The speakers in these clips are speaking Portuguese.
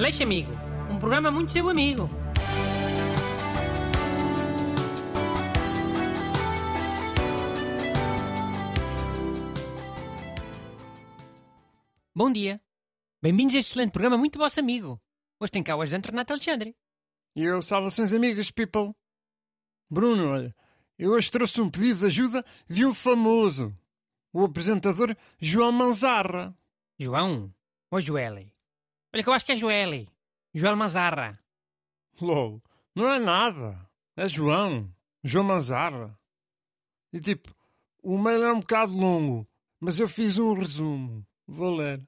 Aleixo Amigo, um programa muito seu amigo. Bom dia. Bem-vindos a este excelente programa muito vosso amigo. Hoje tem cá o ajudante Renato Alexandre. E eu, saudações amigas, people. Bruno, olha, eu hoje trouxe um pedido de ajuda de um famoso, o apresentador João Manzarra. João ou Joeli? Olha que eu acho que é Joeli. Joel Mazarra. LOL, não é nada. É João. João Manzarra. E tipo, o mail é um bocado longo, mas eu fiz um resumo. Vou ler.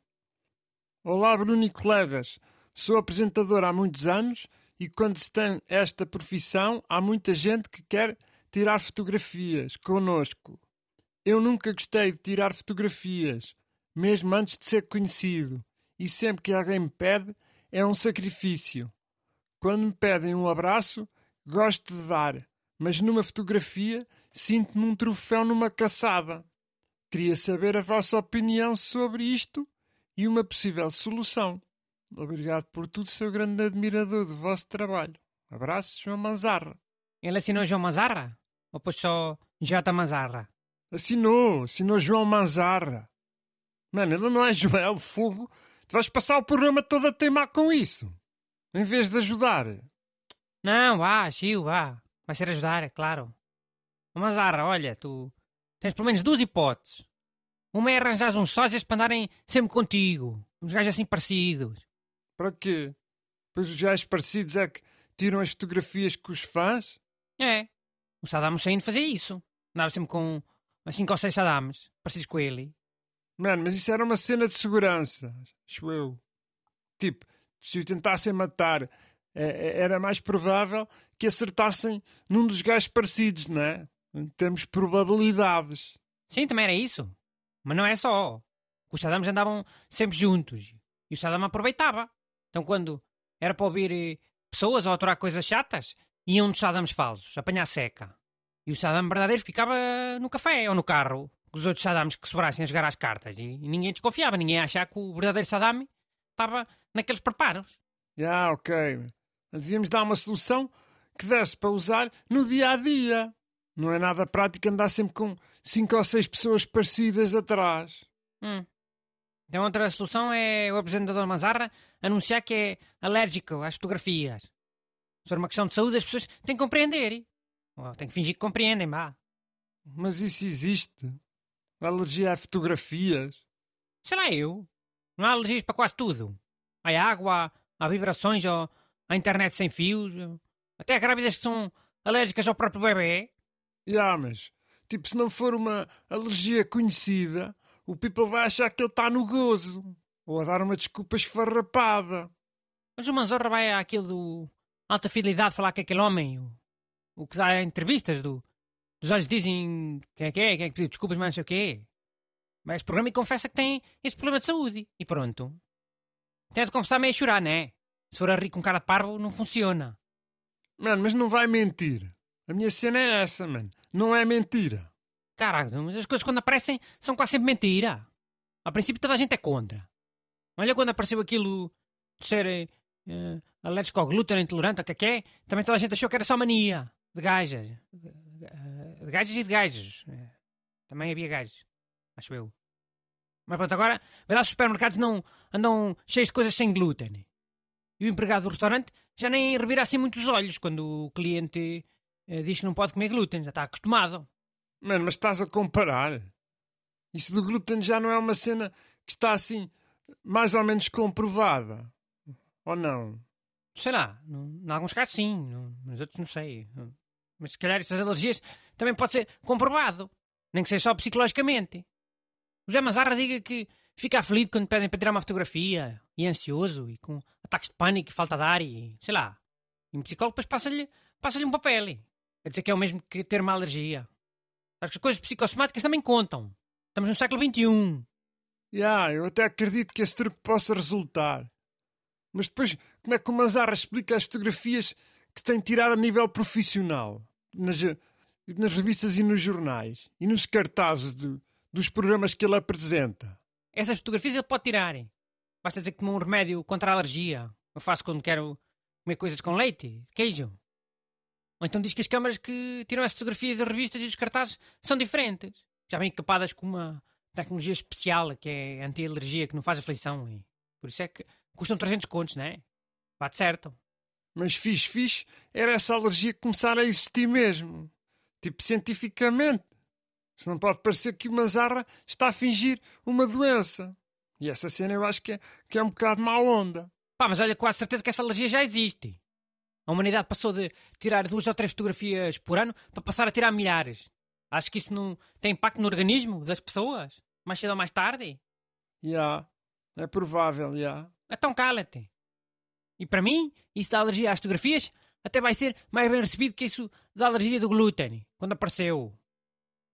Olá, Bruno e colegas. Sou apresentador há muitos anos e quando se tem esta profissão, há muita gente que quer tirar fotografias connosco. Eu nunca gostei de tirar fotografias, mesmo antes de ser conhecido, e sempre que alguém me pede, é um sacrifício. Quando me pedem um abraço, gosto de dar, mas numa fotografia sinto-me um troféu numa caçada. Queria saber a vossa opinião sobre isto e uma possível solução. Obrigado por tudo, seu grande admirador do vosso trabalho. Abraço, João Manzarra. Ele assinou João Mazarra? Ou pôs só J. Mazarra? Assinou, assinou João Manzarra. Mano, ele não é Joel Fogo. Tu vais passar o programa todo a teimar com isso. Em vez de ajudar. Não, vá, Gil, vá. Vai ser ajudar, é claro. Ô, Mazarra, olha, tu tens pelo menos duas hipóteses. Uma é arranjar uns sósias para andarem sempre contigo. Uns gajos assim parecidos. Para quê? Pois os gajos parecidos é que tiram as fotografias com os fãs? É. O Saddam Hussein fazia isso. Andava sempre com umas cinco ou seis Saddams, parecidos com ele. Mano, mas isso era uma cena de segurança, acho eu. Tipo, se o tentassem matar, é- é- era mais provável que acertassem num dos gajos parecidos, não é? Temos probabilidades. Sim, também era isso. Mas não é só. Os Saddams andavam sempre juntos. E o Saddam aproveitava. Então, quando era para ouvir eh, pessoas ou aturar coisas chatas, iam dos Saddams falsos, apanhar seca. E o Saddam verdadeiro ficava no café ou no carro, com os outros Saddams que sobrassem a jogar às cartas. E, e ninguém desconfiava, ninguém achar que o verdadeiro Saddam estava naqueles preparos. Já, ok. Devíamos dar uma solução que desse para usar no dia a dia. Não é nada prático andar sempre com cinco ou seis pessoas parecidas atrás. Hum. Então, outra solução é o apresentador Mazarra anunciar que é alérgico às fotografias. Se for uma questão de saúde, as pessoas têm que compreender. Ou têm que fingir que compreendem, vá. Mas isso existe? Alergia a fotografias? Sei lá eu. Não há alergias para quase tudo. Há água, há vibrações, há internet sem fios. Até há grávidas que são alérgicas ao próprio bebê. Já, mas, tipo, se não for uma alergia conhecida, o people vai achar que ele está no gozo. Ou a dar uma desculpa esfarrapada. Mas o Manzorra vai àquilo do alta fidelidade falar que aquele homem, o, o que dá entrevistas do, dos olhos dizem quem é que é, quem é que pediu desculpas, mas não sei o quê. A esse programa e confessa que tem esse problema de saúde. E pronto. Tem de confessar meio a chorar, né? Se for a rir com cara de parvo, não funciona. Mano, mas não vai mentir. A minha cena é essa, mano. Não é mentira. Caralho, mas as coisas quando aparecem são quase sempre mentira. A princípio toda a gente é contra. Olha quando apareceu aquilo de ser eh, alérgico ao glúten, intolerante, o que é que é, também toda a gente achou que era só mania de gajas. De, de, gajas e de gajos. Eh, Também havia gajos, acho eu. Mas pronto, agora, vê lá os supermercados não andam cheios de coisas sem glúten. E o empregado do restaurante já nem revira assim muito os olhos quando o cliente eh, diz que não pode comer glúten, já está acostumado. Mano, mas estás a comparar. Isso do glúten já não é uma cena que está assim, mais ou menos comprovada. Ou não? Sei lá, em alguns casos sim, nos outros não sei. Mas se calhar essas alergias também pode ser comprovado, nem que seja só psicologicamente. O José Mazarra diga que fica aflito quando pedem para tirar uma fotografia, e é ansioso, e com ataques de pânico e falta de ar, e sei lá. E um psicólogo depois passa-lhe passa um papel. Quer dizer que é o mesmo que ter uma alergia. Acho que as coisas psicossomáticas também contam. Estamos no século XXI. Já, eu até acredito que esse truque possa resultar. Mas depois, como é que o Manzarra explica as fotografias que tem tirado a nível profissional? Nas, nas revistas e nos jornais? E nos cartazes do- dos programas que ele apresenta? Essas fotografias ele pode tirar. Basta dizer que tomou um remédio contra a alergia. Eu faço quando quero comer coisas com leite, queijo. Ou então diz que as câmaras que tiram as fotografias das revistas e dos cartazes são diferentes. Já vêm equipadas com uma tecnologia especial que é anti-alergia, que não faz aflição. E por isso é que custam 300 contos, não é? Bate certo. Mas fixe, fixe era essa alergia começar a existir mesmo. Tipo, cientificamente. Se não pode parecer que uma zarra está a fingir uma doença. E essa cena eu acho que é, que é um bocado má onda. Pá, mas olha, quase certeza que essa alergia já existe. A humanidade passou de tirar duas ou três fotografias por ano para passar a tirar milhares. Acho que isso não tem impacto no organismo das pessoas? Mais cedo ou mais tarde? Já. Yeah. É provável, já. Yeah. Então cala-te. E para mim, isso da alergia às fotografias até vai ser mais bem recebido que isso da alergia do glúten, quando apareceu.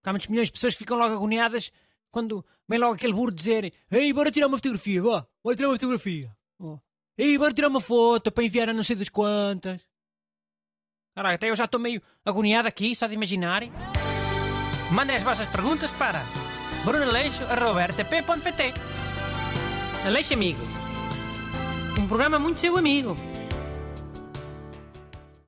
Há muitos milhões de pessoas que ficam logo agoniadas quando vem logo aquele burro dizer Ei, bora tirar uma fotografia, vá, bora tirar uma fotografia. Oh. Ei, bora tirar uma foto para enviar a não sei das quantas. Caraca, até eu já estou meio agoniado aqui, só de imaginar. Mandem as vossas perguntas para brunaleixo.rtp.pt Aleixo Amigo. Um programa muito seu amigo.